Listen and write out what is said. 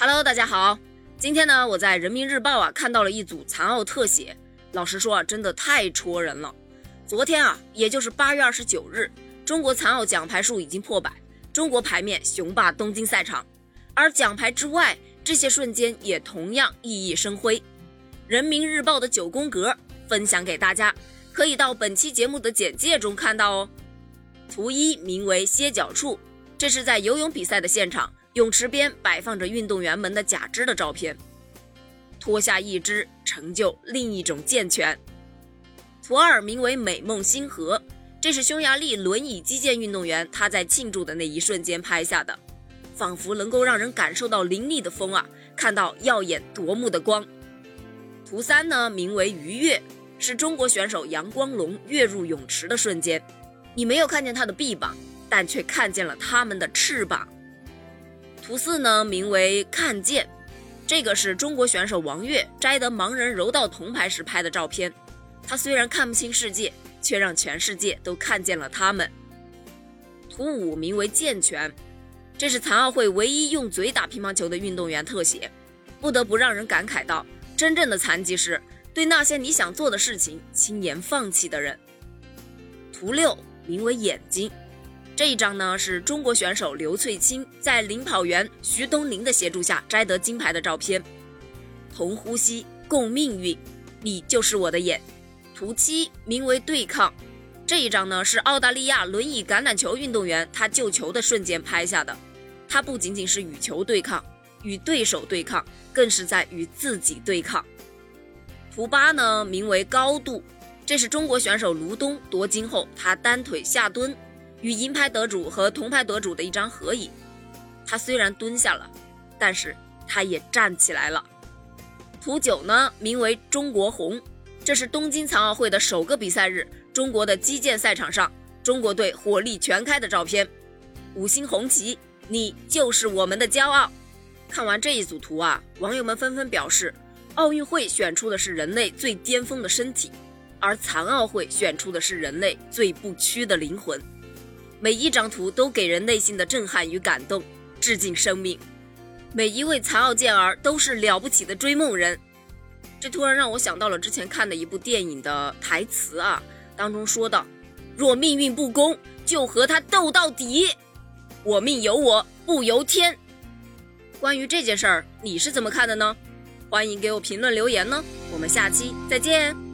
Hello，大家好。今天呢，我在人民日报啊看到了一组残奥特写，老实说啊，真的太戳人了。昨天啊，也就是八月二十九日，中国残奥奖牌数已经破百，中国牌面雄霸东京赛场。而奖牌之外，这些瞬间也同样熠熠生辉。人民日报的九宫格分享给大家，可以到本期节目的简介中看到哦。图一名为歇脚处，这是在游泳比赛的现场。泳池边摆放着运动员们的假肢的照片，脱下一只成就另一种健全。图二名为“美梦星河”，这是匈牙利轮椅击剑运动员他在庆祝的那一瞬间拍下的，仿佛能够让人感受到凌厉的风啊，看到耀眼夺目的光。图三呢，名为“鱼跃”，是中国选手杨光龙跃入泳池的瞬间，你没有看见他的臂膀，但却看见了他们的翅膀。图四呢，名为“看见”，这个是中国选手王悦摘得盲人柔道铜牌时拍的照片。他虽然看不清世界，却让全世界都看见了他们。图五名为“健全”，这是残奥会唯一用嘴打乒乓球的运动员特写，不得不让人感慨到，真正的残疾是对那些你想做的事情轻言放弃的人。图六名为“眼睛”。这一张呢，是中国选手刘翠青在领跑员徐东林的协助下摘得金牌的照片。同呼吸，共命运，你就是我的眼。图七名为对抗，这一张呢是澳大利亚轮椅橄榄球运动员他救球的瞬间拍下的。他不仅仅是与球对抗，与对手对抗，更是在与自己对抗。图八呢名为高度，这是中国选手卢东夺金后他单腿下蹲。与银牌得主和铜牌得主的一张合影，他虽然蹲下了，但是他也站起来了。图九呢，名为“中国红”，这是东京残奥会的首个比赛日，中国的击剑赛场上，中国队火力全开的照片。五星红旗，你就是我们的骄傲。看完这一组图啊，网友们纷纷表示，奥运会选出的是人类最巅峰的身体，而残奥会选出的是人类最不屈的灵魂。每一张图都给人内心的震撼与感动，致敬生命。每一位残奥健儿都是了不起的追梦人。这突然让我想到了之前看的一部电影的台词啊，当中说道：“若命运不公，就和他斗到底。我命由我不由天。”关于这件事儿，你是怎么看的呢？欢迎给我评论留言呢。我们下期再见。